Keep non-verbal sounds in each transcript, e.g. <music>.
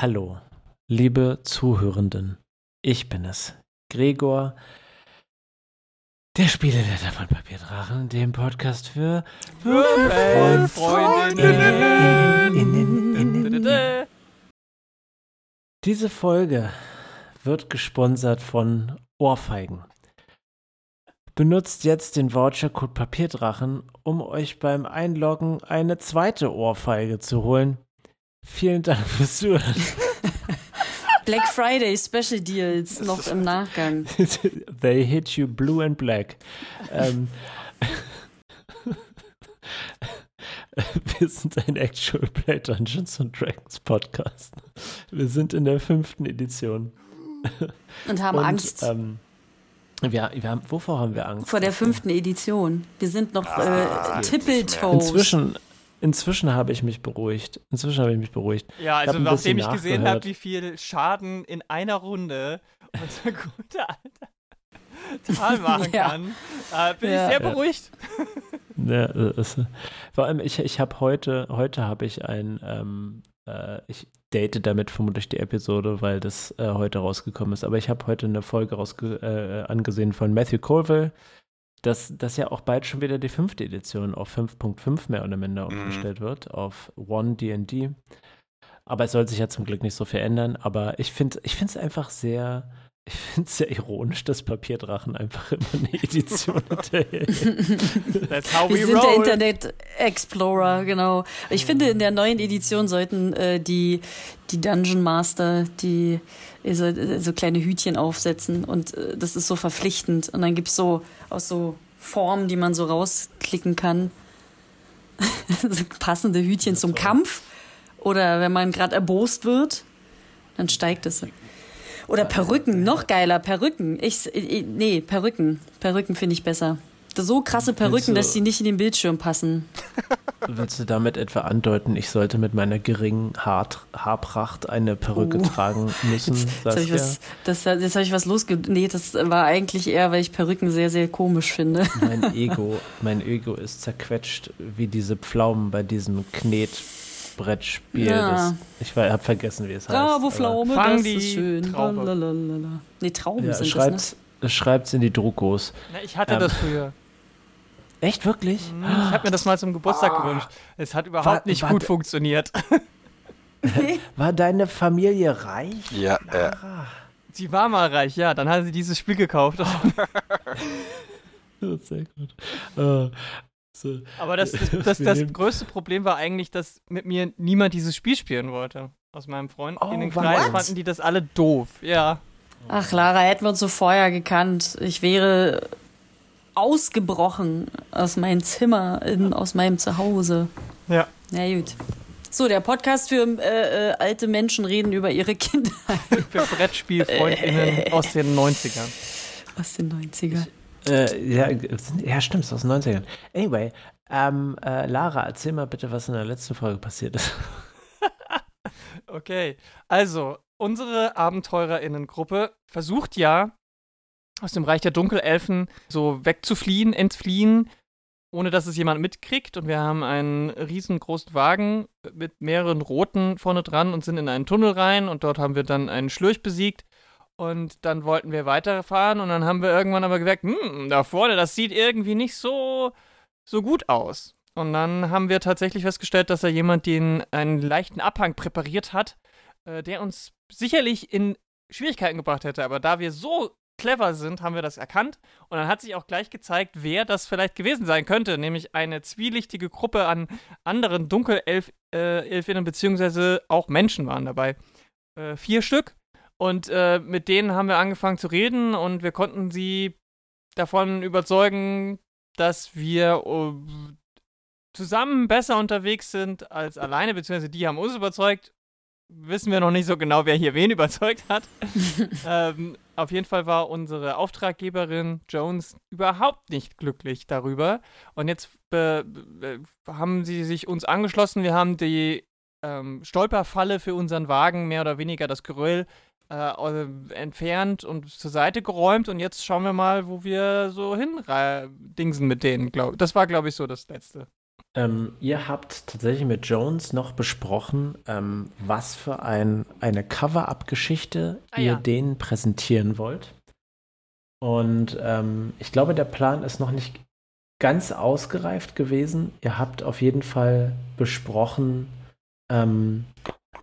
Hallo, liebe Zuhörenden. Ich bin es, Gregor, der Spieleleiter von Papierdrachen, dem Podcast für Würfelfreundinnen. Diese Folge wird gesponsert von Ohrfeigen. Benutzt jetzt den Vouchercode Papierdrachen, um euch beim Einloggen eine zweite Ohrfeige zu holen. Vielen Dank fürs Zuhören. <laughs> Black Friday Special Deals noch im Nachgang. <laughs> They hit you blue and black. Ähm, <laughs> wir sind ein Actual Play Dungeons and Dragons Podcast. Wir sind in der fünften Edition. Und haben Und, Angst Ähm, wir, wir haben, wovor haben wir Angst? vor der fünften Edition. Wir sind noch äh, Tippeltoes. Inzwischen, inzwischen habe ich mich beruhigt. Inzwischen habe ich mich beruhigt. Ja, Ich also ein nachdem ich gesehen habe, wie viel Schaden in einer Runde unser <laughs> guter alter Tal <laughs> machen Ja. kann, äh, bin Ja. ich sehr beruhigt. <laughs> Ja, das, vor allem, ich, ich habe heute, heute habe ich ein, ähm, äh, ich date damit vermutlich die Episode, weil das äh, heute rausgekommen ist, aber ich habe heute eine Folge rausge äh, angesehen von Matthew Colville, dass, dass ja auch bald schon wieder die fünfte Edition auf 5.5 mehr oder minder Mhm. umgestellt wird, auf One D&D. Aber es soll sich ja zum Glück nicht so viel ändern, aber ich finde ich es einfach sehr, ich finde es sehr ironisch, dass Papierdrachen einfach <laughs> immer eine Edition <laughs> hinterhält. That's how Wir we sind der roll. Internet Explorer, genau. Ich finde, in der neuen Edition sollten äh, die, die Dungeon Master die äh, so, äh, so kleine Hütchen aufsetzen und äh, das ist so verpflichtend. Und dann gibt's so aus so Formen, die man so rausklicken kann. <laughs> so passende Hütchen zum Kampf. Oder wenn man gerade erbost wird, dann steigt es. Oder Perücken, noch geiler, Perücken. Ich, ich, nee, Perücken. Perücken finde ich besser. So krasse Perücken, du- dass die nicht in den Bildschirm passen. <laughs> Willst du damit etwa andeuten, ich sollte mit meiner geringen Haar Haarpracht eine Perücke Oh. tragen <laughs> müssen? Jetzt habe ich, was, das, jetzt hab ich was losge... Nee, das war eigentlich eher, weil ich Perücken sehr, sehr komisch finde. <laughs> Mein Ego, mein Ego ist zerquetscht wie diese Pflaumen bei diesem Knetbrettspiel. Ja. Das, ich habe vergessen, wie es heißt. Bravo, aber- Pflaume, Fang das die ist schön. Traube. Lalalala. Nee, Trauben Ja, sind schreibt's, schreibt's in die Druckos. Na, ich hatte Ähm. das früher. Echt, wirklich? Hm, Ich habe mir das mal zum Geburtstag gewünscht. Es hat überhaupt Wa- nicht wa- gut funktioniert. <laughs> <laughs> War deine Familie reich? Ja. Lara? Sie war mal reich, ja. Dann hat sie dieses Spiel gekauft. <laughs> Ja, Sehr gut. Äh, so. Aber das, das, das, das größte Problem war eigentlich, dass mit mir niemand dieses Spiel spielen wollte. Aus meinem Freund. Oh, in den what? Kreis fanden die das alle doof. Ja. Ach, Lara, hätten wir uns so vorher gekannt. Ich wäre ausgebrochen aus meinem Zimmer, in, aus meinem Zuhause. Ja. Na gut. So, der Podcast für äh, äh, alte Menschen reden über ihre Kinder <laughs> Für Brettspielfreundinnen aus den 90ern. aus den 90ern. Äh, ja, ja, stimmt, ist aus den 90ern. Anyway, ähm, äh, Lara, erzähl mal bitte, was in der letzten Folge passiert ist. <laughs> Okay, also unsere AbenteurerInnen-Gruppe versucht ja, aus dem Reich der Dunkelelfen so wegzufliehen, entfliehen, ohne dass es jemand mitkriegt. Und wir haben einen riesengroßen Wagen mit mehreren Roten vorne dran und sind in einen Tunnel rein und dort haben wir dann einen Schlurch besiegt. Und dann wollten wir weiterfahren und dann haben wir irgendwann aber gemerkt, hm, da vorne, das sieht irgendwie nicht so, so gut aus. Und dann haben wir tatsächlich festgestellt, dass da jemand den einen leichten Abhang präpariert hat, äh, der uns sicherlich in Schwierigkeiten gebracht hätte. Aber da wir so clever sind, haben wir das erkannt. Und dann hat sich auch gleich gezeigt, wer das vielleicht gewesen sein könnte. Nämlich eine zwielichtige Gruppe an anderen Dunkelelfinnen, äh, beziehungsweise auch Menschen waren dabei. Äh, vier Stück. Und äh, mit denen haben wir angefangen zu reden und wir konnten sie davon überzeugen, dass wir äh, zusammen besser unterwegs sind als alleine, beziehungsweise die haben uns überzeugt. Wissen wir noch nicht so genau, wer hier wen <laughs> überzeugt hat. ähm, auf jeden Fall war unsere Auftraggeberin Jones überhaupt nicht glücklich darüber. Und jetzt haben sie sich uns angeschlossen. Wir haben die ähm, Stolperfalle für unseren Wagen, mehr oder weniger das Geröll, äh, entfernt und zur Seite geräumt. Und jetzt schauen wir mal, wo wir so hin dingsen mit denen. Glaub. Das war, glaube ich, so das Letzte. Ähm, ihr habt tatsächlich mit Jones noch besprochen, ähm, was für ein, eine Cover-Up-Geschichte Ah, ihr ja. denen präsentieren wollt. Und ähm, ich glaube, der Plan ist noch nicht ganz ausgereift gewesen. Ihr habt auf jeden Fall besprochen, ähm,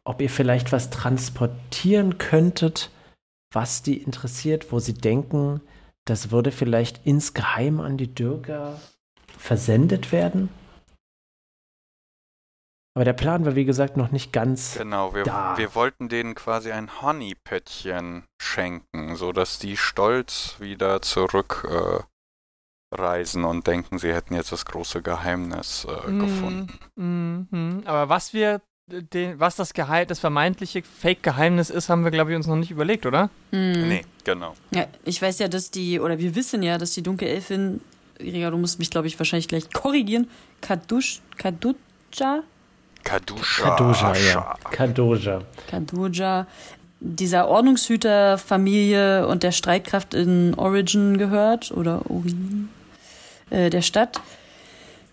ob ihr vielleicht was transportieren könntet, was die interessiert, wo sie denken, das würde vielleicht insgeheim an die Dürger versendet werden. Aber der Plan war, wie gesagt, noch nicht ganz. Genau, wir, Da. wir wollten denen quasi ein Honeypöttchen schenken, sodass die stolz wieder zurück äh, und denken, sie hätten jetzt das große Geheimnis äh, Mhm. gefunden. Mhm. Aber was wir, den, was das Geheim, das vermeintliche Fake-Geheimnis ist, haben wir, glaube ich, uns noch nicht überlegt, oder? Hm. Nee, genau. Ja, ich weiß ja, dass die, oder wir wissen ja, dass die Dunkelelfin, Rega, du musst mich, glaube ich, wahrscheinlich gleich korrigieren, Kadush, Kaduja, Kadusha. Kadoja, ja. Kadoja. Kaduja, dieser Ordnungshüterfamilie und der Streitkraft in Origin gehört, oder Origin, äh, der Stadt.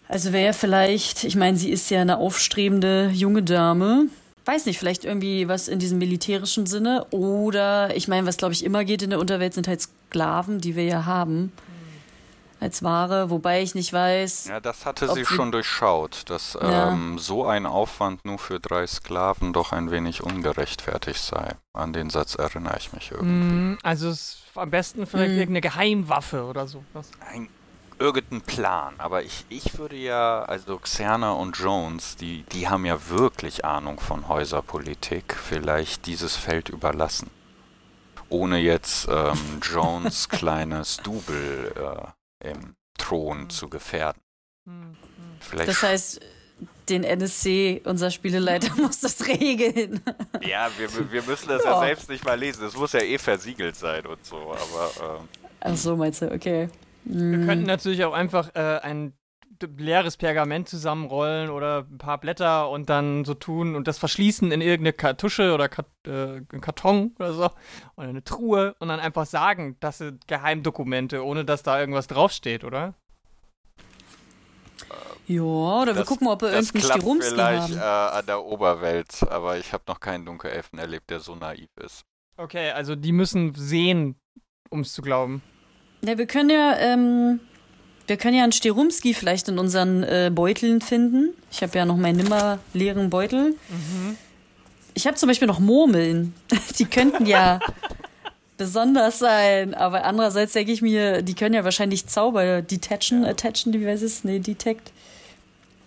Also wäre ja vielleicht, ich meine, sie ist ja eine aufstrebende junge Dame. Weiß nicht, vielleicht irgendwie was in diesem militärischen Sinne. Oder, ich meine, was glaube ich immer geht in der Unterwelt, sind halt Sklaven, die wir ja haben. Als Ware, wobei ich nicht weiß. Ja, das hatte sie sie- schon durchschaut, dass Ja. ähm, so ein Aufwand nur für drei Sklaven doch ein wenig ungerechtfertigt sei. An den Satz erinnere ich mich irgendwie. Mhm. Also es ist am besten vielleicht Mhm. irgendeine Geheimwaffe oder so. Was? ein, irgendein Plan. Aber ich, ich würde ja, also Xerna und Jones, die, die haben ja wirklich Ahnung von Häuserpolitik, vielleicht dieses Feld überlassen. Ohne jetzt ähm, <laughs> Jones kleines Double äh, im Thron zu gefährden. Mhm. Vielleicht Das heißt, den NSC, unser Spieleleiter, <laughs> muss das regeln. ja, wir, wir müssen das ja. Ja. selbst nicht mal lesen. Es muss ja eh versiegelt sein und so. Aber ähm, Ach so, meinst du, okay. Wir könnten natürlich auch einfach äh, ein d- leeres Pergament zusammenrollen oder ein paar Blätter und dann so tun und das verschließen in irgendeine Kartusche oder Kat äh, einen Karton oder so oder eine Truhe und dann einfach sagen, das sind Geheimdokumente, ohne dass da irgendwas draufsteht, oder? Ja, oder wir das, gucken, ob wir irgendeinen klappt Stirumski vielleicht äh, haben. an der Oberwelt. Aber ich habe noch keinen Dunkelelfen erlebt, der so naiv ist. Okay, also die müssen sehen, um es zu glauben. Ja, wir können ja, ähm, wir können ja einen Stirumski vielleicht in unseren äh, Beuteln finden. Ich habe ja noch meinen nimmer leeren Beutel. Ich habe zum Beispiel noch Murmeln. <laughs> Die könnten ja <laughs> besonders sein, aber andererseits denke ich mir, die können ja wahrscheinlich Zauber detachen, attachen, wie weiß es? Nee, detect.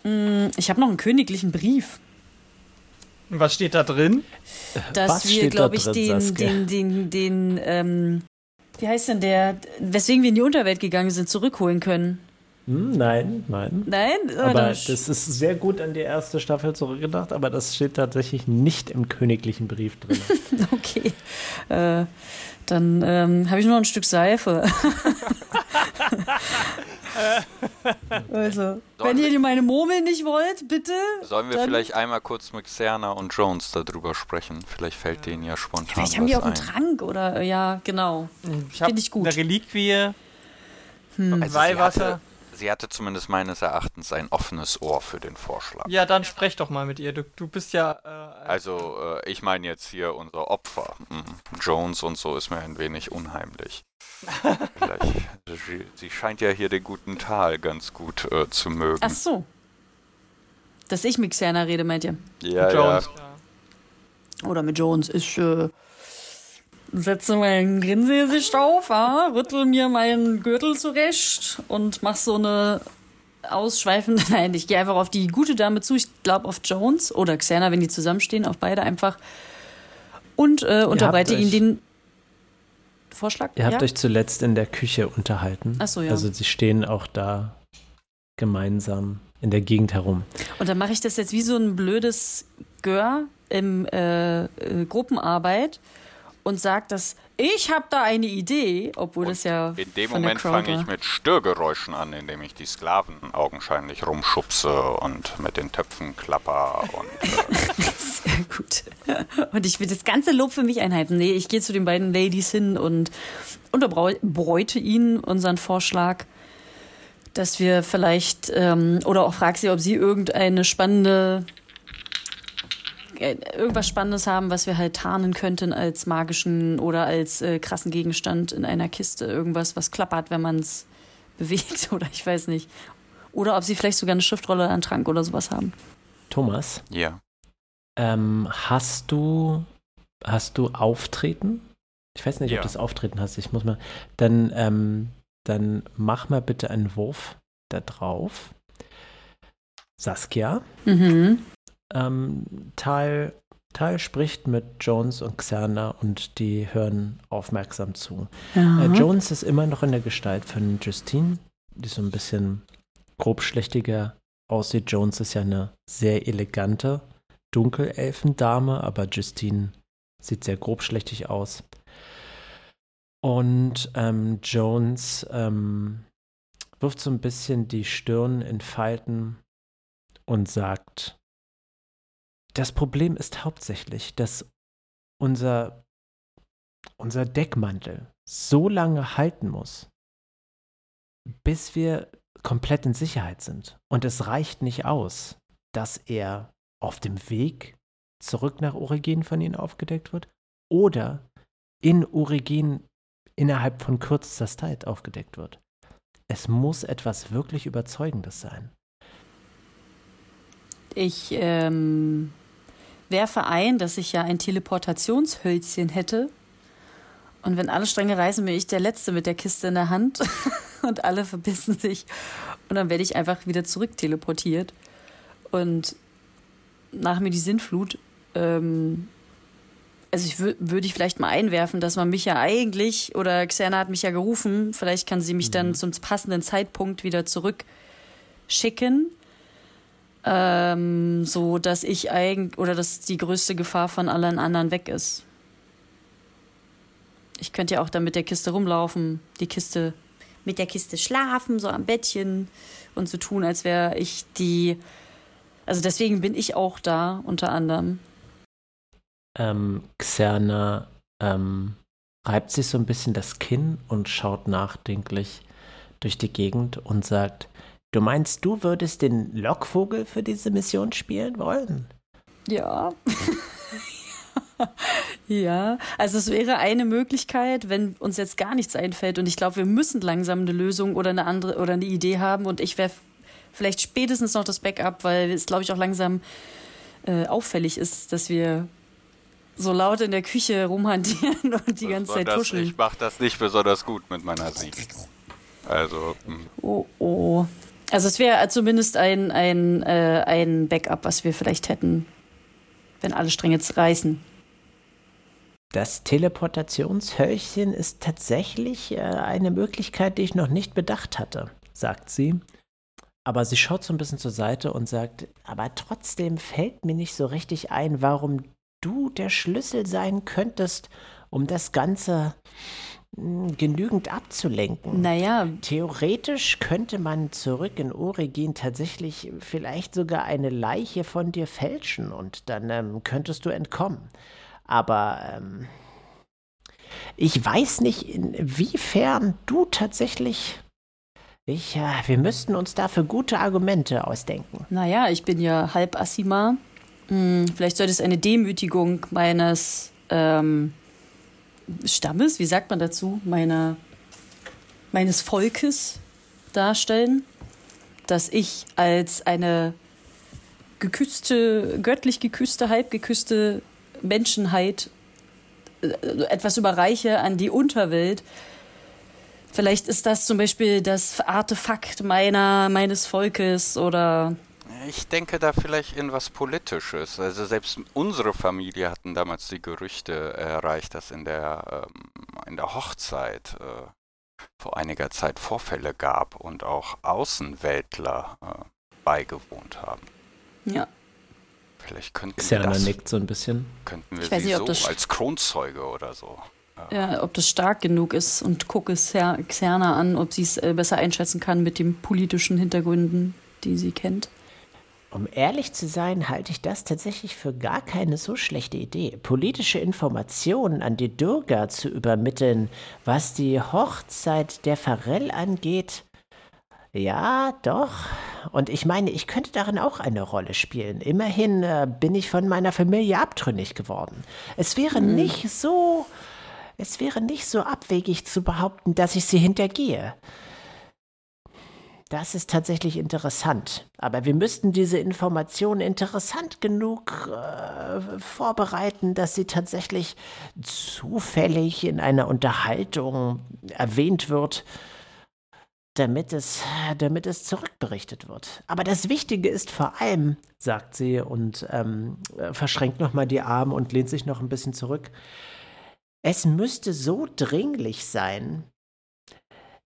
Mm, Ich habe noch einen königlichen Brief. Was steht da drin? dass Was wir, da glaube ich, drin, den, Saskia? den, den, den, ähm, wie heißt denn der, weswegen wir in die Unterwelt gegangen sind, zurückholen können. Hm, nein, nein. Nein? Aber Oder- das ist sehr gut an die erste Staffel zurückgedacht, aber das steht tatsächlich nicht im königlichen Brief drin. <laughs> okay. Äh, dann ähm, habe ich nur noch ein Stück Seife. <laughs> <laughs> also, wenn ihr meine Murmeln nicht wollt, bitte. Sollen wir vielleicht einmal kurz mit Xerna und Jones darüber sprechen? Vielleicht fällt denen ja spontan Vielleicht haben die auch einen ein. Trank oder, ja, genau. Ich habe Find ich gut. eine Reliquie, Hm. Also sie Weihwasser. hatte, sie hatte zumindest meines Erachtens ein offenes Ohr für den Vorschlag. Ja, dann sprech doch mal mit ihr. Du, du bist ja. Äh, Also, äh, ich meine jetzt hier unser Opfer. Mhm. Jones und so ist mir ein wenig unheimlich. Vielleicht, sie, sie scheint ja hier den guten Tal ganz gut äh, zu mögen. Ach so. Dass ich mit Xerna rede, meint ihr? ja, Jones. Oder mit Jones. Ich äh, setze mein Grinsegesicht auf, ja, rüttel mir meinen Gürtel zurecht und mach so eine ausschweifende. <laughs> Nein, ich gehe einfach auf die gute Dame zu. Ich glaube auf Jones oder Xerna, wenn die zusammenstehen, auf beide einfach. Und äh, unterbreite ihnen den Vorschlag. Ihr habt ja? euch zuletzt in der Küche unterhalten. Ach so, ja. Also sie stehen auch da gemeinsam in der Gegend herum. Und dann mache ich das jetzt wie so ein blödes Gör im äh, äh, Gruppenarbeit und sag, dass ich habe da eine Idee, obwohl das ja In dem Moment fange ich mit Störgeräuschen an, indem ich die Sklaven augenscheinlich rumschubse und mit den Töpfen klapper und äh, <laughs> Sehr gut. Und ich will das ganze Lob für mich einhalten. Nee, ich gehe zu den beiden Ladies hin und unterbreute ihnen unseren Vorschlag, dass wir vielleicht, ähm, oder auch frag sie, ob sie irgendeine spannende, irgendwas Spannendes haben, was wir halt tarnen könnten als magischen oder als äh, krassen Gegenstand in einer Kiste. Irgendwas, was klappert, wenn man es <laughs> bewegt oder ich weiß nicht. Oder ob sie vielleicht sogar eine Schriftrolle oder einen Trank oder sowas haben. Thomas, Ja. ähm, hast du hast du Auftreten? Ich weiß nicht, Ja. ob du das Auftreten hast. Ich muss mal. Dann ähm, dann mach mal bitte einen Wurf da drauf. Saskia, Mhm. Ähm, Tal, Tal spricht mit Jones und Xerna und die hören aufmerksam zu. Ja. Äh, Jones ist immer noch in der Gestalt von Justine, die so ein bisschen grobschlächtiger aussieht. Jones ist ja eine sehr elegante Dunkelelfendame, aber Justine sieht sehr grobschlächtig aus. Und ähm, Jones ähm, wirft so ein bisschen die Stirn in Falten und sagt, das Problem ist hauptsächlich, dass unser, unser Deckmantel so lange halten muss, bis wir komplett in Sicherheit sind. Und es reicht nicht aus, dass er auf dem Weg zurück nach Origin von ihnen aufgedeckt wird oder in Origin innerhalb von kürzester Zeit aufgedeckt wird. Es muss etwas wirklich Überzeugendes sein. Ich ähm, werfe ein, dass ich ja ein Teleportationshölzchen hätte. Und wenn alle Stränge reißen, bin ich der Letzte mit der Kiste in der Hand. <laughs> und alle verbissen sich. Und dann werde ich einfach wieder zurück teleportiert. Und nach mir die Sinnflut. Ähm, also ich wür- würde ich vielleicht mal einwerfen, dass man mich ja eigentlich, oder Xerna hat mich ja gerufen, vielleicht kann sie mich dann zum passenden Zeitpunkt wieder zurückschicken ähm, so dass ich eigentlich oder dass die größte Gefahr von allen anderen weg ist. Ich könnte ja auch dann mit der Kiste rumlaufen, die Kiste mit der Kiste schlafen, so am Bettchen und so tun, als wäre ich die. Also deswegen bin ich auch da unter anderem. Ähm, Xerna ähm, reibt sich so ein bisschen das Kinn und schaut nachdenklich durch die Gegend und sagt, du meinst, du würdest den Lockvogel für diese Mission spielen wollen? Ja. <laughs> ja, also es wäre eine Möglichkeit, wenn uns jetzt gar nichts einfällt und ich glaube, wir müssen langsam eine Lösung oder eine andere oder eine Idee haben und ich wäre vielleicht spätestens noch das Backup, weil es glaube ich auch langsam äh, auffällig ist, dass wir so laut in der Küche rumhantieren <laughs> und die ganze Zeit das, tuscheln. Ich mache das nicht besonders gut mit meiner Sicht. Also, hm, Oh, oh. Also es wäre zumindest ein, ein, äh, ein Backup, was wir vielleicht hätten, wenn alle Stränge reißen. Das Teleportationshölzchen ist tatsächlich äh, eine Möglichkeit, die ich noch nicht bedacht hatte, sagt sie. Aber sie schaut so ein bisschen zur Seite und sagt, aber trotzdem fällt mir nicht so richtig ein, warum du der Schlüssel sein könntest, um das Ganze genügend abzulenken. Naja, Theoretisch könnte man zurück in Origin tatsächlich vielleicht sogar eine Leiche von dir fälschen und dann ähm, könntest du entkommen. Aber ähm, ich weiß nicht, inwiefern du tatsächlich. Ich, äh, wir müssten uns dafür gute Argumente ausdenken. naja, ich bin ja halb Assima. Hm, vielleicht sollte es eine Demütigung meines ähm, Stammes, wie sagt man dazu, meiner, meines Volkes darstellen, dass ich als eine geküsste, göttlich geküsste, halb geküsste Menschenheit äh, etwas überreiche an die Unterwelt. Vielleicht ist das zum Beispiel das Artefakt meiner, meines Volkes oder ich denke da vielleicht in was Politisches. Also selbst unsere Familie hatten damals die Gerüchte erreicht, dass in der, ähm, in der Hochzeit äh, vor einiger Zeit Vorfälle gab und auch Außenweltler äh, beigewohnt haben. ja. Vielleicht könnten wir, Xerna das, nickt so ein bisschen. könnten wir Ich weiß sie nicht, ob so das- als Kronzeuge oder so. Ja, ob das stark genug ist und gucke Xer- Xerna an, ob sie es äh, besser einschätzen kann mit den politischen Hintergründen, die sie kennt. Um ehrlich zu sein, halte ich das tatsächlich für gar keine so schlechte Idee. Politische Informationen an die Durga zu übermitteln, was die Hochzeit der Farell angeht. Ja, doch. Und ich meine, ich könnte darin auch eine Rolle spielen. Immerhin äh, bin ich von meiner Familie abtrünnig geworden. Es wäre Mhm. nicht so. Es wäre nicht so abwegig zu behaupten, dass ich sie hintergehe. Das ist tatsächlich interessant. Aber wir müssten diese Information interessant genug äh, vorbereiten, dass sie tatsächlich zufällig in einer Unterhaltung erwähnt wird, damit es, damit es zurückberichtet wird. Aber das Wichtige ist vor allem, sagt sie und ähm, äh, verschränkt nochmal die Arme und lehnt sich noch ein bisschen zurück. Es müsste so dringlich sein,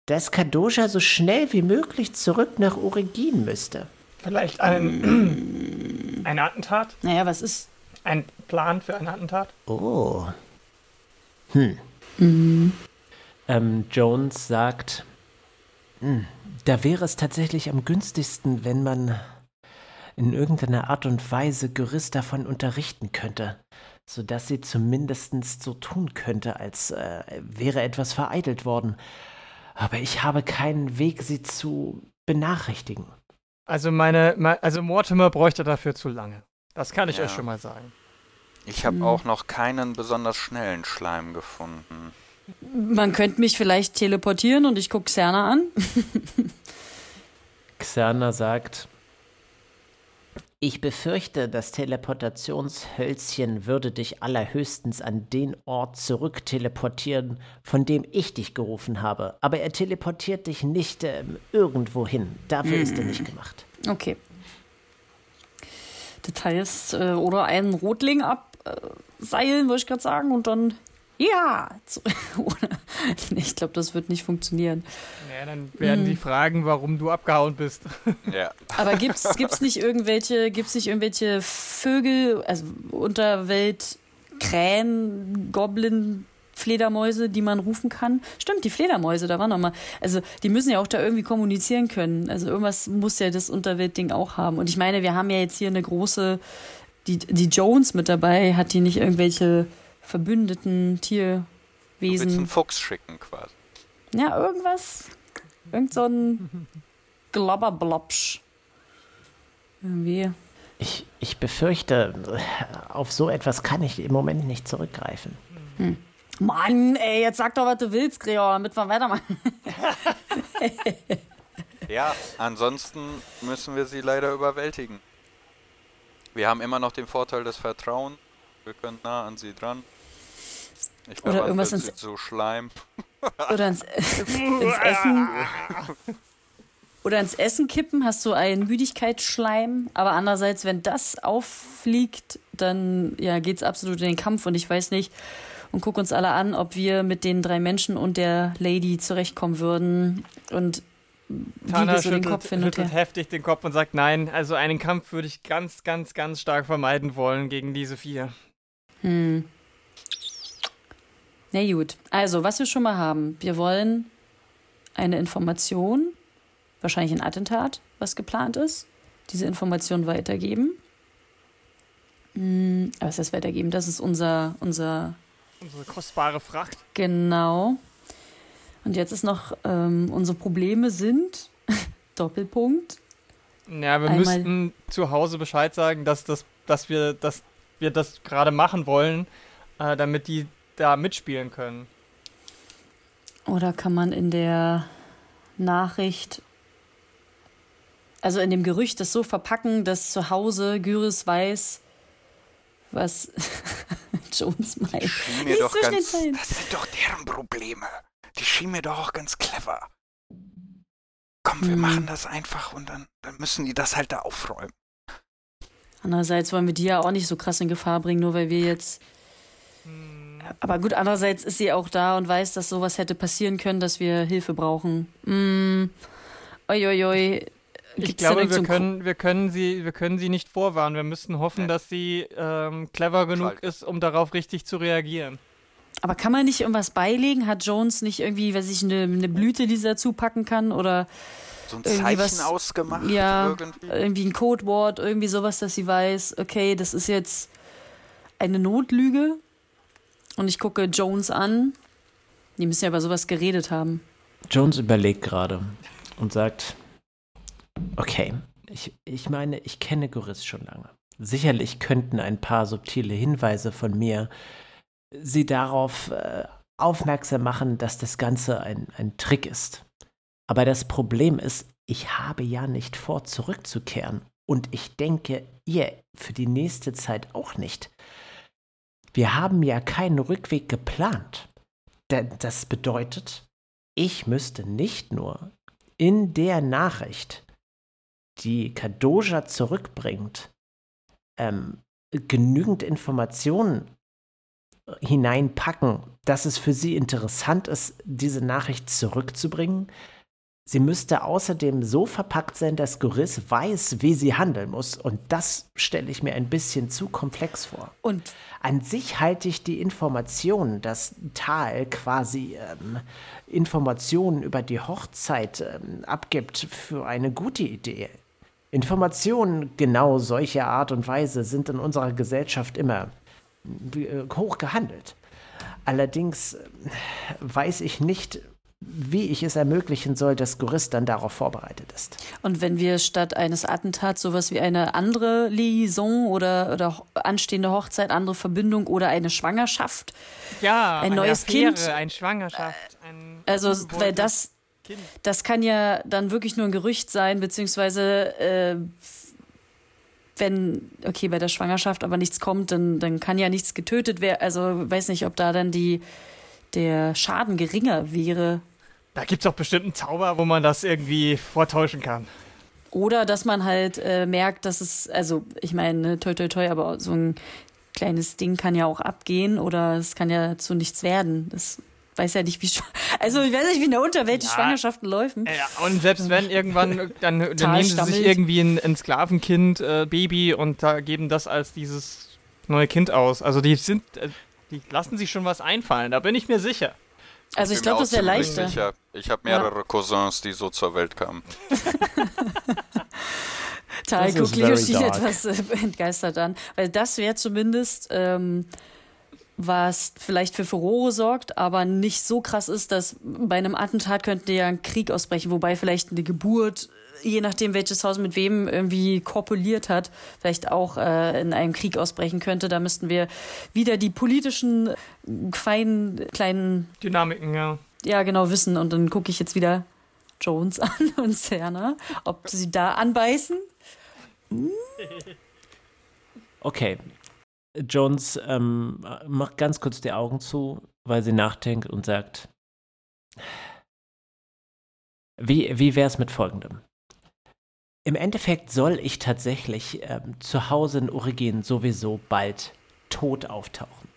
dass Kadosha so schnell wie möglich zurück nach Origin müsste. Vielleicht ein, ein Attentat? Naja, was ist? Ein Plan für ein Attentat? Oh. Ähm, Jones sagt, Da wäre es tatsächlich am günstigsten, wenn man in irgendeiner Art und Weise Gyris davon unterrichten könnte, sodass sie zumindest so tun könnte, als äh, wäre etwas vereitelt worden. Aber ich habe keinen Weg, sie zu benachrichtigen. Also meine, me- also Mortimer bräuchte dafür zu lange. Das kann ich Ja. euch schon mal sagen. Ich habe Hm. auch noch keinen besonders schnellen Schleim gefunden. Man könnte mich vielleicht teleportieren und ich gucke Xerna an. <laughs> Xerna sagt, Ich befürchte, das Teleportationshölzchen würde dich allerhöchstens an den Ort zurückteleportieren, von dem ich dich gerufen habe. Aber er teleportiert dich nicht ähm, irgendwo hin. Dafür ist er nicht gemacht. Okay. Das heißt, äh, oder einen Rotling abseilen, wollte ich gerade sagen, und dann, ja, <laughs> oder, ich glaube, das wird nicht funktionieren. Ja, dann werden die fragen, warum du abgehauen bist. <laughs> Ja. Aber gibt's, gibt's nicht irgendwelche, gibt's nicht irgendwelche Vögel, also Unterwelt, Krähen, Goblin, Fledermäuse, die man rufen kann? Stimmt, die Fledermäuse, da war noch mal. Also, die müssen ja auch da irgendwie kommunizieren können. Also, irgendwas muss ja das Unterweltding auch haben. Und ich meine, wir haben ja jetzt hier eine große, die, die Jones mit dabei, hat die nicht irgendwelche verbündeten Du willst einen Tierwesen? Fuchs schicken quasi. Ja, irgendwas. Irgend so ein Globberblobsch. Irgendwie. Ich, ich befürchte, auf so etwas kann ich im Moment nicht zurückgreifen. Mann, ey, jetzt sag doch, was du willst, Gregor, damit wir weitermachen. <laughs> Ja, ansonsten müssen wir sie leider überwältigen. Wir haben immer noch den Vorteil des Vertrauens. Wir können nah an sie dran. Ich Oder irgendwas ins- zu Schleim. <laughs> Oder ins, <laughs> ins Essen. Oder ins Essen kippen, hast du einen Müdigkeitsschleim. Aber andererseits, wenn das auffliegt, dann ja, geht's absolut in den Kampf. Und ich weiß nicht, und guck uns alle an, ob wir mit den drei Menschen und der Lady zurechtkommen würden. Und wie Tana wir so den schüttelt, Kopf hin und schüttelt her. heftig den Kopf und sagt, nein, also einen Kampf würde ich ganz, ganz, ganz stark vermeiden wollen gegen diese vier. Hm. Na gut. Also, was wir schon mal haben. Wir wollen eine Information, wahrscheinlich ein Attentat, was geplant ist, diese Information weitergeben. Hm, was heißt weitergeben? Das ist unser, unser, Unsere kostbare Fracht. genau. Und jetzt ist noch, ähm, unsere Probleme sind, <laughs> Doppelpunkt, Ja, wir Einmal- müssten zu Hause Bescheid sagen, dass, das, dass, wir, dass wir das gerade machen wollen, äh, damit die da mitspielen können. Oder kann man in der Nachricht, also in dem Gerücht, das so verpacken, dass zu Hause Gyris weiß, was <laughs> Jones meint? mir doch ganz. Zeilen. Das sind doch deren Probleme. Die schienen mir doch auch ganz clever. Komm, wir Hm. machen das einfach und dann, dann müssen die das halt da aufräumen. Andererseits wollen wir die ja auch nicht so krass in Gefahr bringen, nur weil wir jetzt. Aber gut, andererseits ist sie auch da und weiß, dass sowas hätte passieren können, dass wir Hilfe brauchen. Mm. Uiuiui. Ich glaube, wir können, wir, können sie, wir können sie nicht vorwarnen. Wir müssen hoffen, dass sie ähm, clever genug Schalt. ist, um darauf richtig zu reagieren. Aber kann man nicht irgendwas beilegen? Hat Jones nicht irgendwie, weiß ich, eine, eine Blüte, die sie dazu packen kann? Oder So ein Irgendwie Zeichen was- ausgemacht. ja, Irgendwie. irgendwie ein Codewort, irgendwie sowas, dass sie weiß, okay, das ist jetzt eine Notlüge. Und ich gucke Jones an. Die müssen ja über sowas geredet haben. Jones überlegt gerade und sagt, Okay, ich, ich meine, ich kenne Goris schon lange. Sicherlich könnten ein paar subtile Hinweise von mir sie darauf äh, aufmerksam machen, dass das Ganze ein, ein Trick ist. Aber das Problem ist, ich habe ja nicht vor, zurückzukehren. Und ich denke, ihr für die nächste Zeit auch nicht. Wir haben ja keinen Rückweg geplant. Das bedeutet, ich müsste nicht nur in der Nachricht, die Kadoja zurückbringt, ähm, genügend Informationen hineinpacken, dass es für sie interessant ist, diese Nachricht zurückzubringen. Sie müsste außerdem so verpackt sein, dass Goris weiß, wie sie handeln muss. Und das stelle ich mir ein bisschen zu komplex vor. Und an sich halte ich die Information, dass Tal quasi ähm, Informationen über die Hochzeit ähm, abgibt, für eine gute Idee. Informationen genau solcher Art und Weise sind in unserer Gesellschaft immer äh, hoch gehandelt. Allerdings äh, weiß ich nicht, wie ich es ermöglichen soll, dass Goris dann darauf vorbereitet ist. Und wenn wir statt eines Attentats sowas wie eine andere Liaison oder, oder anstehende Hochzeit, andere Verbindung oder eine Schwangerschaft, Ja, Ein eine neues Affäre, Kind. Eine Schwangerschaft. Ein also weil das, Kind. das kann ja dann wirklich nur ein Gerücht sein, beziehungsweise äh, wenn, okay, bei der Schwangerschaft aber nichts kommt, dann, dann kann ja nichts getötet werden. Also weiß nicht, ob da dann die, der Schaden geringer wäre. Da gibt es auch bestimmt einen Zauber, wo man das irgendwie vortäuschen kann. Oder dass man halt äh, merkt, dass es, also ich meine, ne, toi toi toi, aber so ein kleines Ding kann ja auch abgehen oder es kann ja zu nichts werden. Das weiß ja nicht, wie <laughs> also ich weiß nicht, wie in der Unterwelt die Ja. Schwangerschaften laufen. Ja, und selbst wenn irgendwann, dann, dann nehmen sie sich irgendwie ein, ein Sklavenkind, äh, Baby und da geben das als dieses neue Kind aus. Also die sind, äh, die lassen sich schon was einfallen, da bin ich mir sicher. Also ich glaube, das wäre leichter. sicher. Ich habe mehrere Cousins, die so zur Welt kamen. <laughs> Tal, Das guck ist Leo very steht dark. etwas äh, entgeistert an. Weil das wäre zumindest, ähm, was vielleicht für Furore sorgt, aber nicht so krass ist, dass bei einem Attentat könnte ja ein Krieg ausbrechen, wobei vielleicht eine Geburt, je nachdem welches Haus mit wem irgendwie korpuliert hat, vielleicht auch äh, in einem Krieg ausbrechen könnte. Da müssten wir wieder die politischen feinen kleinen Dynamiken, ja. ja, genau, wissen. Und dann gucke ich jetzt wieder Jones <laughs> an und Serna, ob sie da anbeißen. <laughs> Okay. Jones ähm, macht ganz kurz die Augen zu, weil sie nachdenkt und sagt, wie, wie wäre es mit folgendem? Im Endeffekt soll ich tatsächlich ähm, zu Hause in Origin sowieso bald tot auftauchen.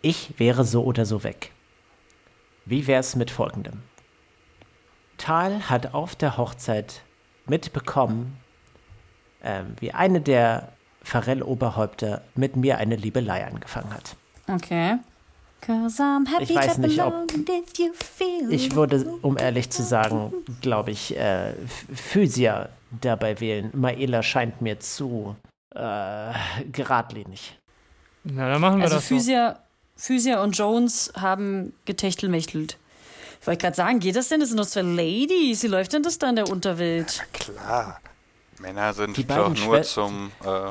Ich wäre so oder so weg. Wie wäre es mit folgendem? Tal hat auf der Hochzeit mitbekommen, ähm, wie eine der Farell-Oberhäupter mit mir eine Liebelei angefangen hat. Okay. Cause I'm happy Ich weiß nicht, ob- clap along if you feel Ich würde, um ehrlich zu sagen, glaube ich, äh, Physia dabei wählen. Maela scheint mir zu äh, geradlinig. Na, dann machen wir Also das. so. Physia, Physia und Jones haben getechtelmächtelt. Ich wollte gerade sagen, geht das denn? Das sind doch zwei Ladies. Wie läuft denn das da in der Unterwelt? Klar. Männer sind Die doch nur Schwe- zum äh,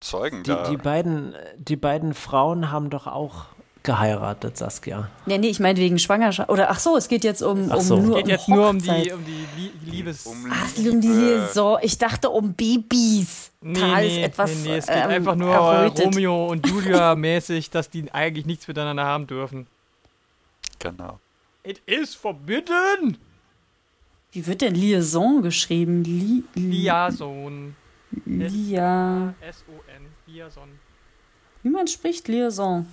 Zeugen Die, da. die, beiden, die beiden Frauen haben doch auch geheiratet, Saskia. Nee, nee, ich meine wegen Schwangerschaft. Oder ach so, es geht jetzt um, um so. nur geht um jetzt nur um die, um die Lie Liebes... Um Ach, es geht um die Liebe. Liaison. Ich dachte um Babys. Nee, Tal ist nee, etwas, nee, nee, es geht ähm, einfach nur errötet. Romeo <laughs> und Julia mäßig, dass die eigentlich nichts miteinander haben dürfen. Genau. It is forbidden! Wie wird denn Liaison geschrieben? Li, Liaison. Lia. S-O-N. Liaison. Wie man spricht, Liaison.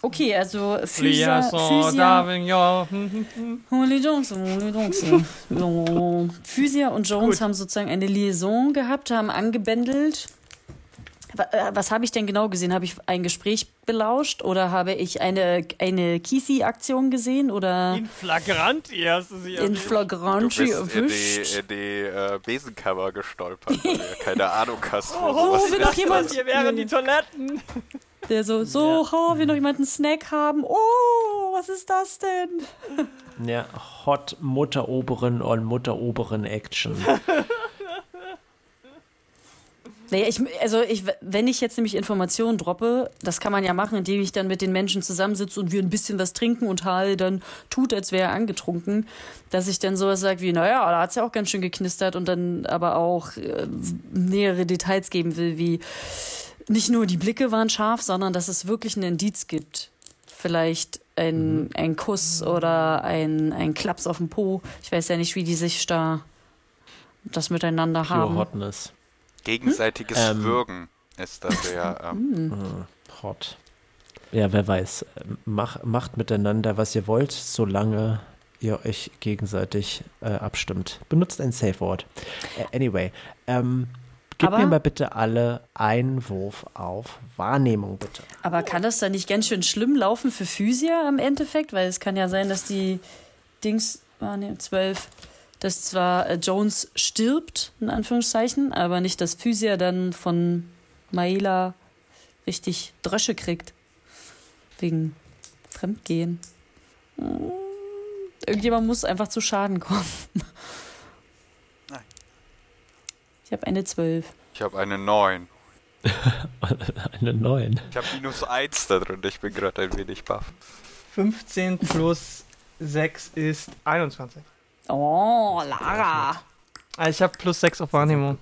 Okay, also Physia, hm, hm, hm. Holy Johnson, Holy Johnson. Und Jones Gut. haben sozusagen eine Liaison gehabt, haben angebändelt. Äh, Was habe ich denn genau gesehen? Habe ich ein Gespräch belauscht oder habe ich eine, eine Kisi-Aktion gesehen oder In Flagranti hast du sie in erwähnt. Du Flagranti bist in die, erwischt? in die äh, Besenkammer gestolpert, weil du ja keine <laughs> Ahnung hast, wo Oh, sowas ist. jemand- Hier wären die Toiletten. Der so, so, oh, will noch jemand einen Snack haben? Oh, was ist das denn? Ja, Hot Mutteroberen und Mutteroberen Action. <laughs> Naja, ich, also ich, wenn ich jetzt nämlich Informationen droppe, das kann man ja machen, indem ich dann mit den Menschen zusammensitze und wir ein bisschen was trinken und Hal dann tut, als wäre er angetrunken, dass ich dann sowas sage wie, naja, da hat's ja auch ganz schön geknistert und dann aber auch äh, nähere Details geben will, wie nicht nur die Blicke waren scharf, sondern dass es wirklich ein Indiz gibt. Vielleicht ein, ein Kuss oder ein, ein Klaps auf dem Po. Ich weiß ja nicht, wie die sich da das miteinander Pure haben. Hotness. Gegenseitiges Ähm. Würgen ist da sehr. <laughs> Ähm, Äh, hot. Ja, wer weiß. Mach, macht miteinander, was ihr wollt, solange ihr euch gegenseitig äh, abstimmt. Benutzt ein Safe Word. Äh, anyway, ähm, gebt Aber- mir mal bitte alle einen Wurf auf Wahrnehmung, bitte. Aber kann das dann nicht ganz schön schlimm laufen für Physia im Endeffekt? Weil es kann ja sein, dass die Dings, ah, nee, zwölf, dass zwar äh, Jones stirbt, in Anführungszeichen, aber nicht, dass Physia dann von Maela richtig Drösche kriegt. Wegen Fremdgehen. Hm, Irgendjemand muss einfach zu Schaden kommen. <laughs> Ich habe eine zwölf. ich habe eine 9. <laughs> Eine 9. Ich habe minus 1 da drin. Ich bin gerade ein wenig baff. 15 plus 6 ist 21. Oh, Lara. Also ich habe plus 6 auf Wahrnehmung.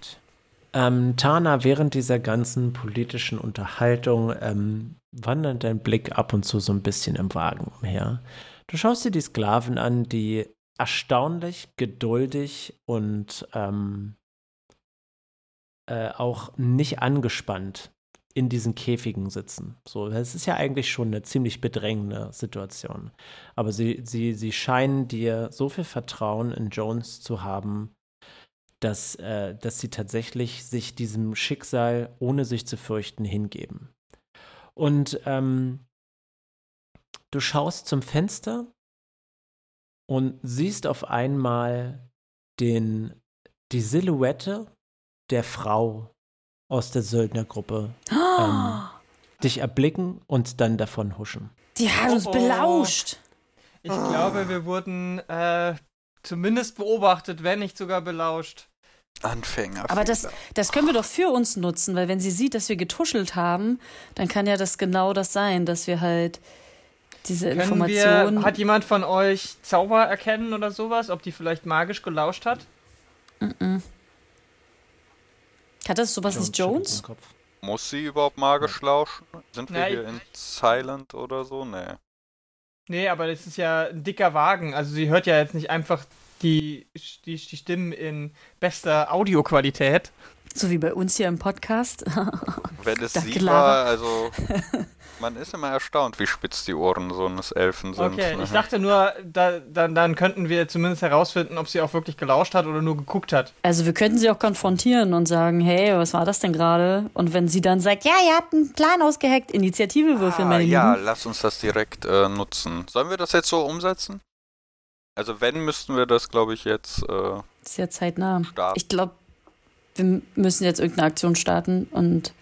Ähm, Tana, während dieser ganzen politischen Unterhaltung ähm, wandert dein Blick ab und zu so ein bisschen im Wagen umher. Du schaust dir die Sklaven an, die erstaunlich geduldig und ähm, äh, auch nicht angespannt in diesen Käfigen sitzen. So, das ist ja eigentlich schon eine ziemlich bedrängende Situation. Aber sie, sie, sie scheinen dir so viel Vertrauen in Jones zu haben, dass, äh, dass sie tatsächlich sich diesem Schicksal, ohne sich zu fürchten, hingeben. Und ähm, du schaust zum Fenster und siehst auf einmal den, die Silhouette der Frau aus der Söldnergruppe ähm, <gasps> dich erblicken und dann davon huschen. Die hat uns Oh, oh. belauscht. Ich glaube, wir wurden äh, zumindest beobachtet, wenn nicht sogar belauscht. Anfänger. Aber das, das können wir doch für uns nutzen, weil wenn sie sieht, dass wir getuschelt haben, dann kann ja das genau das sein, dass wir halt diese Können Information. wir, hat jemand von euch Zauber erkennen oder sowas? Ob die vielleicht magisch gelauscht hat? Hat das sowas nicht Jones? den Kopf. Muss sie überhaupt magisch lauschen? Sind wir Na, hier in Silent oder so? Nee. Nee, aber das ist ja ein dicker Wagen. Also sie hört ja jetzt nicht einfach die, die, die Stimmen in bester Audioqualität. So wie bei uns hier im Podcast. <laughs> Wenn es Danke, sie war, also <laughs> man ist immer erstaunt, wie spitz die Ohren so eines Elfen sind. Okay, ich dachte nur, da, dann, dann könnten wir zumindest herausfinden, ob sie auch wirklich gelauscht hat oder nur geguckt hat. Also wir könnten sie auch konfrontieren und sagen, hey, was war das denn gerade? Und wenn sie dann sagt, ja, ihr habt einen Plan ausgeheckt, Initiative würfeln, ah, meine ja, Lieben. lass uns das direkt äh, nutzen. Sollen wir das jetzt so umsetzen? Also wenn, müssten wir das, glaube ich, jetzt äh, Sehr zeitnah. starten. Ich glaube, wir müssen jetzt irgendeine Aktion starten und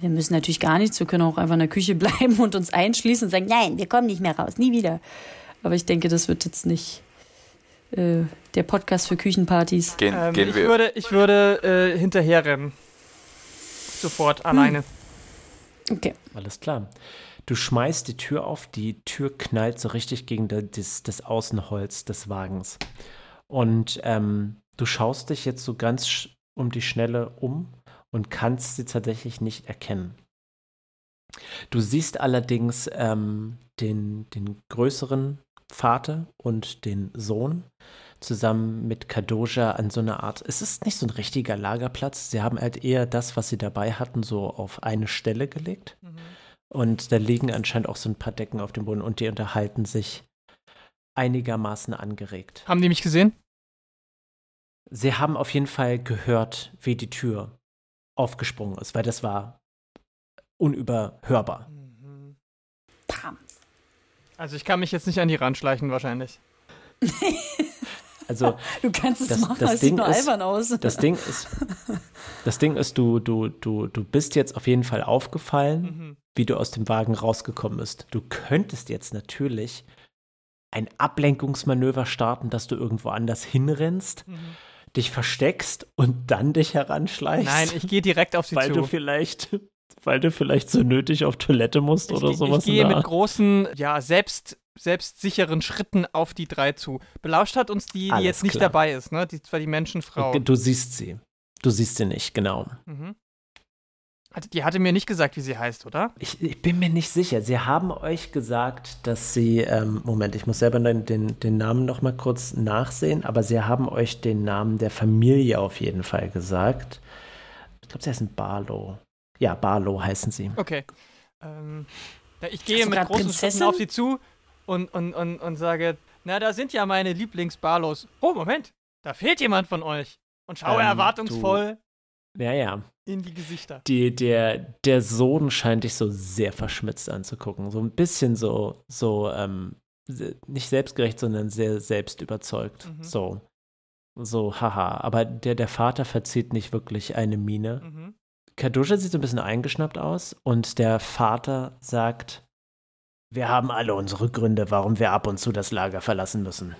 wir müssen natürlich gar nichts. Wir können auch einfach in der Küche <laughs> bleiben und uns einschließen und sagen, nein, wir kommen nicht mehr raus, nie wieder. Aber ich denke, das wird jetzt nicht äh, der Podcast für Küchenpartys. Gehen, Ähm, gehen ich wir. würde, ich würde äh, hinterherrennen. Sofort, alleine. Okay. Alles klar. Du schmeißt die Tür auf, die Tür knallt so richtig gegen da- das, das Außenholz des Wagens. Und ähm, du schaust dich jetzt so ganz um die Schnelle um und kannst sie tatsächlich nicht erkennen. Du siehst allerdings ähm, den, den größeren Vater und den Sohn zusammen mit Kadoja an so einer Art, es ist nicht so ein richtiger Lagerplatz, sie haben halt eher das, was sie dabei hatten, so auf eine Stelle gelegt. Und da liegen anscheinend auch so ein paar Decken auf dem Boden und die unterhalten sich einigermaßen angeregt. Haben die mich gesehen? Sie haben auf jeden Fall gehört, wie die Tür aufgesprungen ist, weil das war unüberhörbar. Pam. Also ich kann mich jetzt nicht an die ranschleichen wahrscheinlich. <laughs> Also Du kannst es Das- machen, das es sieht Ding nur ist- albern aus. das Ding ist, das Ding ist, du, du, du, du bist jetzt auf jeden Fall aufgefallen, Mhm. wie du aus dem Wagen rausgekommen bist. Du könntest jetzt natürlich ein Ablenkungsmanöver starten, dass du irgendwo anders hinrennst, Mhm. Dich versteckst und dann dich heranschleichst. Nein, ich gehe direkt auf sie weil zu. du vielleicht, weil du vielleicht so nötig auf Toilette musst ich, oder sowas. Ich gehe mit großen, ja, selbst, selbstsicheren Schritten auf die drei zu. Belauscht hat uns die, die jetzt nicht klar. dabei ist, ne? Die zwar die Menschenfrau. Du siehst sie. Du siehst sie nicht, genau. Mhm. Die hatte mir nicht gesagt, wie sie heißt, oder? Ich, ich bin mir nicht sicher. Sie haben euch gesagt, dass sie, ähm, Moment, ich muss selber den, den, den Namen noch mal kurz nachsehen, aber sie haben euch den Namen der Familie auf jeden Fall gesagt. Ich glaube, sie heißen Barlow. Ja, Barlow heißen sie. Okay. Ähm, ich gehe du mit großen Prinzessin? Schritten auf sie zu und, und, und, und sage, na, da sind ja meine Lieblingsbarlos. Oh, Moment, da fehlt jemand von euch. Und schaue Ähm, erwartungsvoll Ja, ja. In die Gesichter. Die, der, der Sohn scheint dich so sehr verschmitzt anzugucken. So ein bisschen so, so, ähm, nicht selbstgerecht, sondern sehr selbstüberzeugt. Mhm. So. So, haha. Aber der, der Vater verzieht nicht wirklich eine Miene. Mhm. Kadusha sieht so ein bisschen eingeschnappt aus und der Vater sagt, wir haben alle unsere Gründe, warum wir ab und zu das Lager verlassen müssen.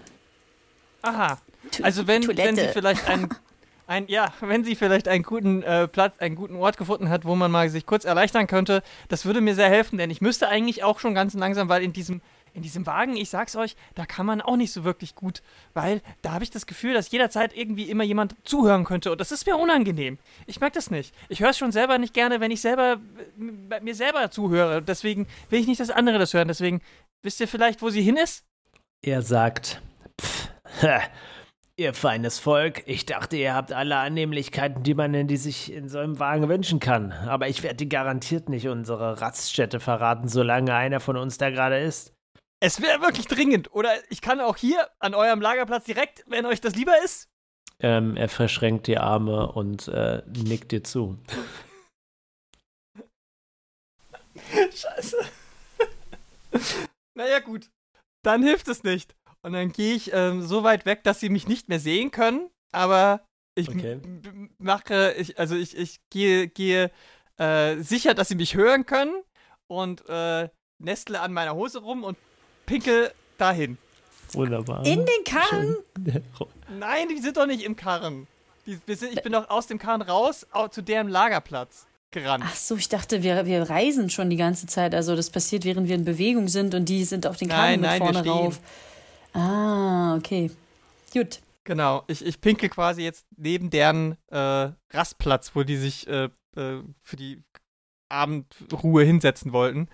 Aha. Also wenn, wenn sie vielleicht einen, <laughs> ein, ja, wenn sie vielleicht einen guten äh, Platz, einen guten Ort gefunden hat, wo man mal sich kurz erleichtern könnte, das würde mir sehr helfen, denn ich müsste eigentlich auch schon ganz langsam, weil in diesem, in diesem Wagen, ich sag's euch, da kann man auch nicht so wirklich gut, weil da habe ich das Gefühl, dass jederzeit irgendwie immer jemand zuhören könnte und das ist mir unangenehm. Ich mag das nicht. Ich höre es schon selber nicht gerne, wenn ich selber äh, bei mir selber zuhöre. Deswegen will ich nicht, dass andere das hören. Deswegen wisst ihr vielleicht, wo sie hin ist? Er sagt, Pff, ihr feines Volk, ich dachte, ihr habt alle Annehmlichkeiten, die man in die sich in so einem Wagen wünschen kann. Aber ich werde garantiert nicht unsere Raststätte verraten, solange einer von uns da gerade ist. Es wäre wirklich dringend. Oder ich kann auch hier an eurem Lagerplatz direkt, wenn euch das lieber ist. Ähm, er verschränkt die Arme und äh, nickt dir zu. <laughs> Scheiße. <laughs> naja, gut. Dann hilft es nicht. Und dann gehe ich ähm, so weit weg, dass sie mich nicht mehr sehen können. Aber ich Okay. mache, ich, also ich, ich gehe, gehe äh, sicher, dass sie mich hören können. Und äh, nestle an meiner Hose rum und pinkel dahin. Wunderbar. In den Karren? <laughs> Nein, die sind doch nicht im Karren. Die, wir sind, ich bin doch aus dem Karren raus au, zu deren Lagerplatz gerannt. Ach so, ich dachte, wir, wir reisen schon die ganze Zeit. Also das passiert, während wir in Bewegung sind und die sind auf den Nein, Karren mit nein, wir vorne stehen. rauf. Ah, okay. Gut. Genau, ich, ich pinkel quasi jetzt neben deren äh, Rastplatz, wo die sich äh, äh, für die Abendruhe hinsetzen wollten.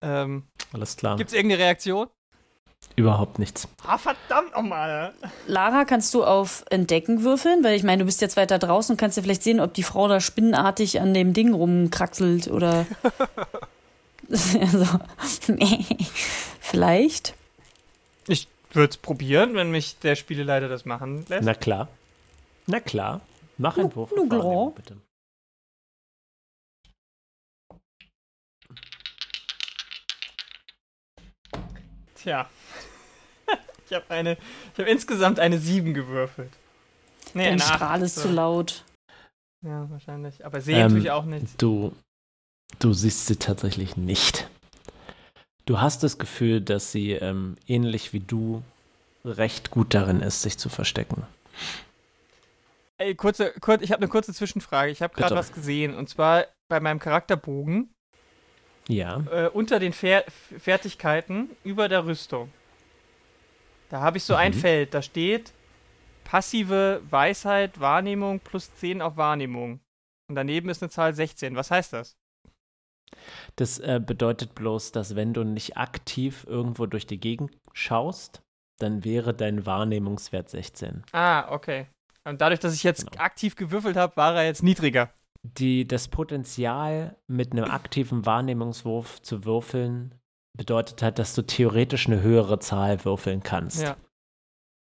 Ähm, Alles klar. Gibt es irgendeine Reaktion? Überhaupt nichts. Ah, verdammt nochmal. Lara, kannst du auf Entdecken würfeln? Weil ich meine, du bist jetzt weiter draußen und kannst ja vielleicht sehen, ob die Frau da spinnenartig an dem Ding rumkraxelt oder. <laughs> <laughs> also, <laughs> vielleicht. Ich würde es probieren, wenn mich der Spieleleiter das machen lässt. Na klar. Na klar. Mach einen Wurf. bitte. Tja. <laughs> ich habe eine, ich habe insgesamt eine 7 gewürfelt. Nee, Dein eine. Strahl ist So. zu laut. Ja, wahrscheinlich. Aber sehe Ähm, natürlich auch nicht. Du, du siehst sie tatsächlich nicht. Du hast das Gefühl, dass sie ähm, ähnlich wie du recht gut darin ist, sich zu verstecken. Ey, kurze, kurz, ich habe eine kurze Zwischenfrage. Ich habe gerade was gesehen. Und zwar bei meinem Charakterbogen Ja. äh, unter den Fer Fertigkeiten über der Rüstung. Da habe ich so ein Mhm. Feld, da steht passive Weisheit, Wahrnehmung plus 10 auf Wahrnehmung. Und daneben ist eine Zahl 16. Was heißt das? Das äh, bedeutet bloß, dass wenn du nicht aktiv irgendwo durch die Gegend schaust, dann wäre dein Wahrnehmungswert 16. Ah, okay. Und dadurch, dass ich jetzt Genau. aktiv gewürfelt habe, war er jetzt niedriger. Die, das Potenzial, mit einem aktiven Wahrnehmungswurf zu würfeln, bedeutet halt, dass du theoretisch eine höhere Zahl würfeln kannst. Ja.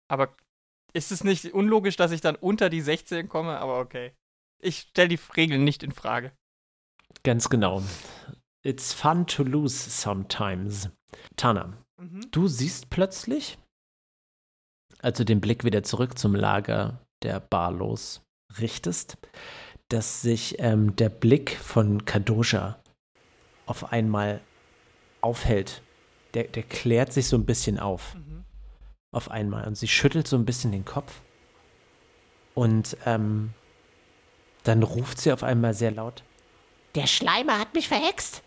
Aber ist es nicht unlogisch, dass ich dann unter die 16 komme? Aber okay. Ich stelle die Regeln nicht in Frage. Ganz genau. It's fun to lose sometimes. Tana, Mhm. du siehst plötzlich als du den Blick wieder zurück zum Lager der Barlos richtest, dass sich ähm, der Blick von Kadosha auf einmal aufhält. Der, der klärt sich so ein bisschen auf. Mhm. Auf einmal. Und sie schüttelt so ein bisschen den Kopf. Und ähm, dann ruft sie auf einmal sehr laut. Der Schleimer hat mich verhext.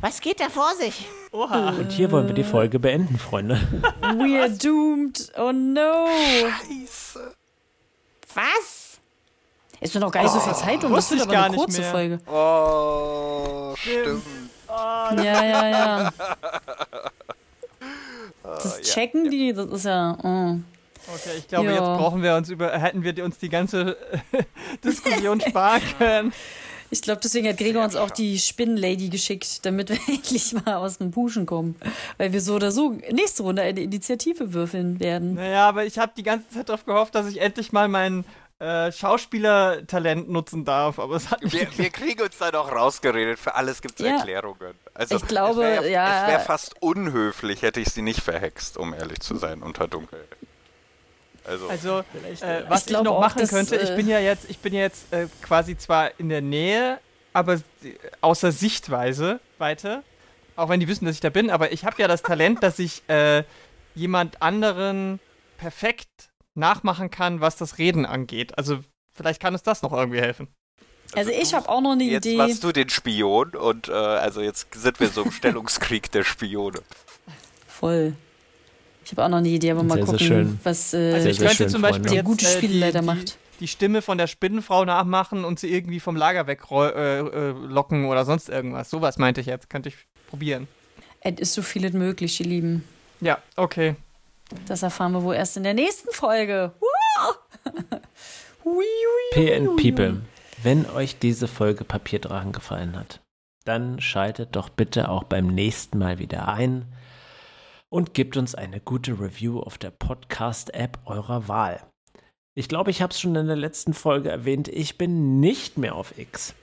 Was geht da vor sich? Oha. Und hier wollen wir die Folge beenden, Freunde. <laughs> We're doomed. Oh no. Scheiße. Was? Ist doch noch gar nicht so viel Zeit und das wird ich aber gar eine nicht kurze mehr. Folge. Oh, stimmt. Ja, ja, ja. <laughs> Das ja, checken die, das ist ja. oh. Okay, ich glaube, Ja. jetzt brauchen wir uns über, hätten wir uns die ganze <laughs> Diskussion sparen können. Ich glaube, deswegen hat Gregor uns auch die Spinnenlady geschickt, damit wir <laughs> endlich mal aus dem Puschen kommen. Weil wir so oder so nächste Runde eine Initiative würfeln werden. Naja, aber ich habe die ganze Zeit darauf gehofft, dass ich endlich mal mein äh, Schauspielertalent nutzen darf. Aber es hat Wir, wir kriegen uns da noch rausgeredet. Für alles gibt es Ja. Erklärungen. Also, Ich glaube, es wär, ja. Es wäre fast unhöflich, hätte ich sie nicht verhext, um ehrlich zu sein, unter Dunkel. Also, Also, äh, was ich, glaube noch auch, machen dass, könnte, ich äh, bin ja jetzt, ich bin ja jetzt äh, quasi zwar in der Nähe, aber s- außer Sichtweise weiter. Auch wenn die wissen, dass ich da bin, aber ich habe ja das Talent, dass ich äh, jemand anderen perfekt nachmachen kann, was das Reden angeht. Also vielleicht kann uns das noch irgendwie helfen. Also ich du- habe auch noch eine Jetzt Idee. machst du den Spion und äh, also jetzt sind wir so im Stellungskrieg der Spione. Voll. Ich habe auch noch eine Idee, aber mal Sehr, sehr gucken, schön. was Also äh, Sehr, ich sehr könnte zum Beispiel. Der gute äh, die, Spielleiter die, macht. die Stimme von der Spinnenfrau nachmachen und sie irgendwie vom Lager weglocken äh, äh, locken oder sonst irgendwas. Sowas meinte ich jetzt. Könnte ich probieren. es ist so vieles möglich, ihr Lieben. Ja, okay. Das erfahren wir wohl erst in der nächsten Folge. <laughs> PN People, wenn euch diese Folge Papierdrachen gefallen hat, dann schaltet doch bitte auch beim nächsten Mal wieder ein und gebt uns eine gute Review auf der Podcast-App eurer Wahl. Ich glaube, ich habe es schon in der letzten Folge erwähnt, ich bin nicht mehr auf X.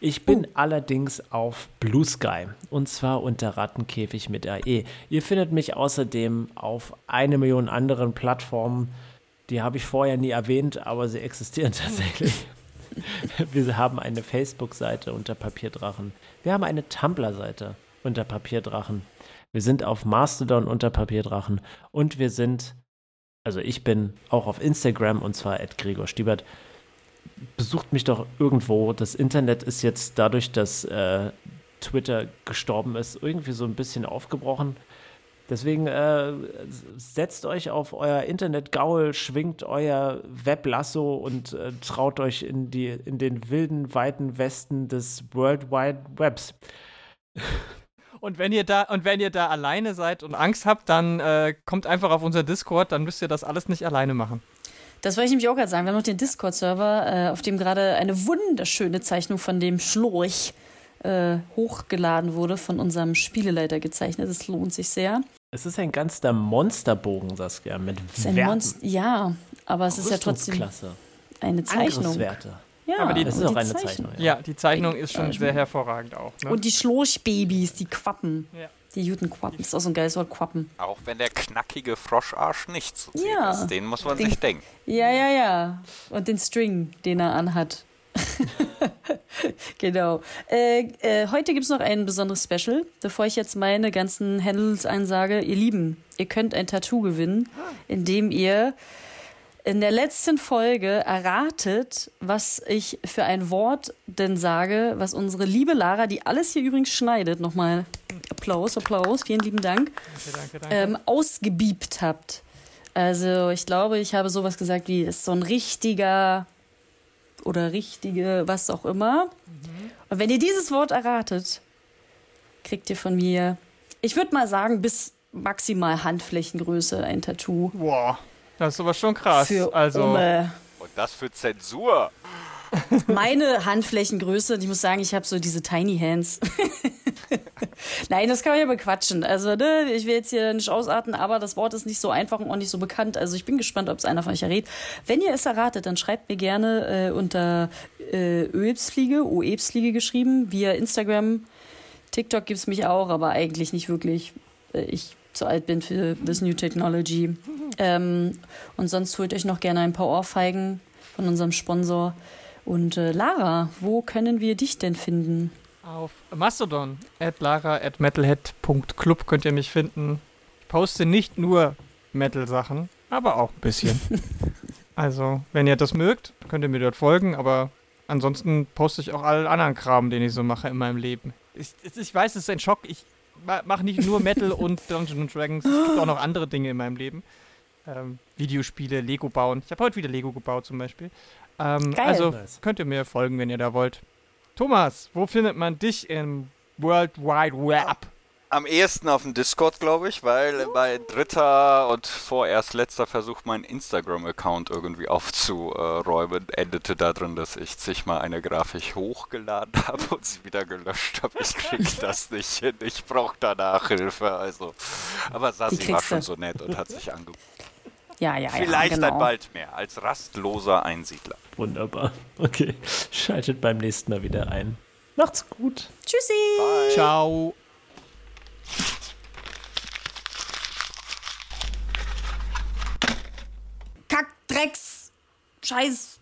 Ich bin allerdings auf Blue Sky und zwar unter Rattenkäfig mit AE. Ihr findet mich außerdem auf eine Million anderen Plattformen. Die habe ich vorher nie erwähnt, aber sie existieren <laughs> tatsächlich. Wir haben eine Facebook-Seite unter Papierdrachen. Wir haben eine Tumblr-Seite unter Papierdrachen. Wir sind auf Mastodon unter Papierdrachen und wir sind, also ich bin auch auf Instagram und zwar at Gregor Stiebert. Besucht mich doch irgendwo. Das Internet ist jetzt dadurch, dass äh, Twitter gestorben ist, irgendwie so ein bisschen aufgebrochen. Deswegen äh, setzt euch auf euer Internetgaul, schwingt euer Weblasso und äh, traut euch in, die, in den wilden, weiten Westen des World Wide Webs. <laughs> Und wenn ihr da und wenn ihr da alleine seid und Angst habt, dann äh, kommt einfach auf unser Discord, dann müsst ihr das alles nicht alleine machen. Das wollte ich nämlich auch gerade sagen. Wir haben noch den Discord-Server, äh, auf dem gerade eine wunderschöne Zeichnung von dem Schlurch äh, hochgeladen wurde, von unserem Spieleleiter gezeichnet. Das lohnt sich sehr. Es ist ein ganzer Monsterbogen, Saskia, mit Es ist ein Werten. Ja, aber es ist ja trotzdem eine Zeichnung. Angriffswerte. Ja, Aber die- Das ist auch die eine Zeichnung. Ja. Ja, die Zeichnung ist schon sehr hervorragend auch. Ne? Und die Schlurchbabys, die Quappen. Ja. Die Jutenquappen. Das ist auch so ein geiles Wort, Quappen. Auch wenn der knackige Froscharsch nicht zu sehen Ja. ist. Den muss man Den- sich denken. Ja, ja, ja. Und den String, den er anhat. <laughs> genau. Äh, äh, heute gibt es noch ein besonderes Special. Bevor ich jetzt meine ganzen Handles einsage, ihr Lieben, ihr könnt ein Tattoo gewinnen, indem ihr in der letzten Folge erratet, was ich für ein Wort denn sage, was unsere liebe Lara, die alles hier übrigens schneidet, nochmal Applaus, Applaus, vielen lieben Dank, Danke, danke, danke. ähm, ausgebiebt habt. Also ich glaube, ich habe sowas gesagt wie, ist so ein richtiger oder richtige, was auch immer. Und wenn ihr dieses Wort erratet, kriegt ihr von mir, ich würde mal sagen, bis maximal Handflächengröße ein Tattoo. Boah, das ist aber schon krass. Für also, Umme. Und das für Zensur. <laughs> Meine Handflächengröße, und ich muss sagen, ich habe so diese Tiny Hands. <laughs> Nein, das kann man ja bequatschen. Also, ne, ich will jetzt hier nicht ausarten, aber das Wort ist nicht so einfach und auch nicht so bekannt. Also, ich bin gespannt, ob es einer von euch errät. Wenn ihr es erratet, dann schreibt mir gerne äh, unter äh, Öebsfliege, Oebsfliege geschrieben, via Instagram. TikTok gibt's mich auch, aber eigentlich nicht wirklich. Äh, ich zu alt bin für this new technology. Ähm, und sonst holt euch noch gerne ein paar Ohrfeigen von unserem Sponsor. Und äh, Lara, wo können wir dich denn finden? Auf Mastodon, at lara at metalhead.club könnt ihr mich finden. Ich poste nicht nur Metal-Sachen, aber auch ein bisschen. <laughs> also, wenn ihr das mögt, könnt ihr mir dort folgen, aber ansonsten poste ich auch allen anderen Kram, den ich so mache in meinem Leben. Ich, ich weiß, es ist ein Schock. Ich mache nicht nur Metal und Dungeons Dragons. Es gibt auch noch andere Dinge in meinem Leben. Ähm, Videospiele, Lego bauen. Ich habe heute wieder Lego gebaut zum Beispiel. Ähm, Geil. also Nice. könnt ihr mir folgen, wenn ihr da wollt. Thomas, wo findet man dich im World Wide Web? Am ehesten auf dem Discord, glaube ich, weil mein dritter und vorerst letzter Versuch, meinen Instagram-Account irgendwie aufzuräumen, endete darin, dass ich zigmal eine Grafik hochgeladen <laughs> habe und sie wieder gelöscht habe. Ich krieg <laughs> das nicht hin. Ich brauche da Nachhilfe. Also. Aber Sassi war schon so nett und hat sich angeboten. Ja, ja, Vielleicht ja, genau. dann bald mehr, als rastloser Einsiedler. Wunderbar. Okay. Schaltet beim nächsten Mal wieder ein. Macht's gut. Tschüssi! Ciao. Kack, Drecks, Scheiß,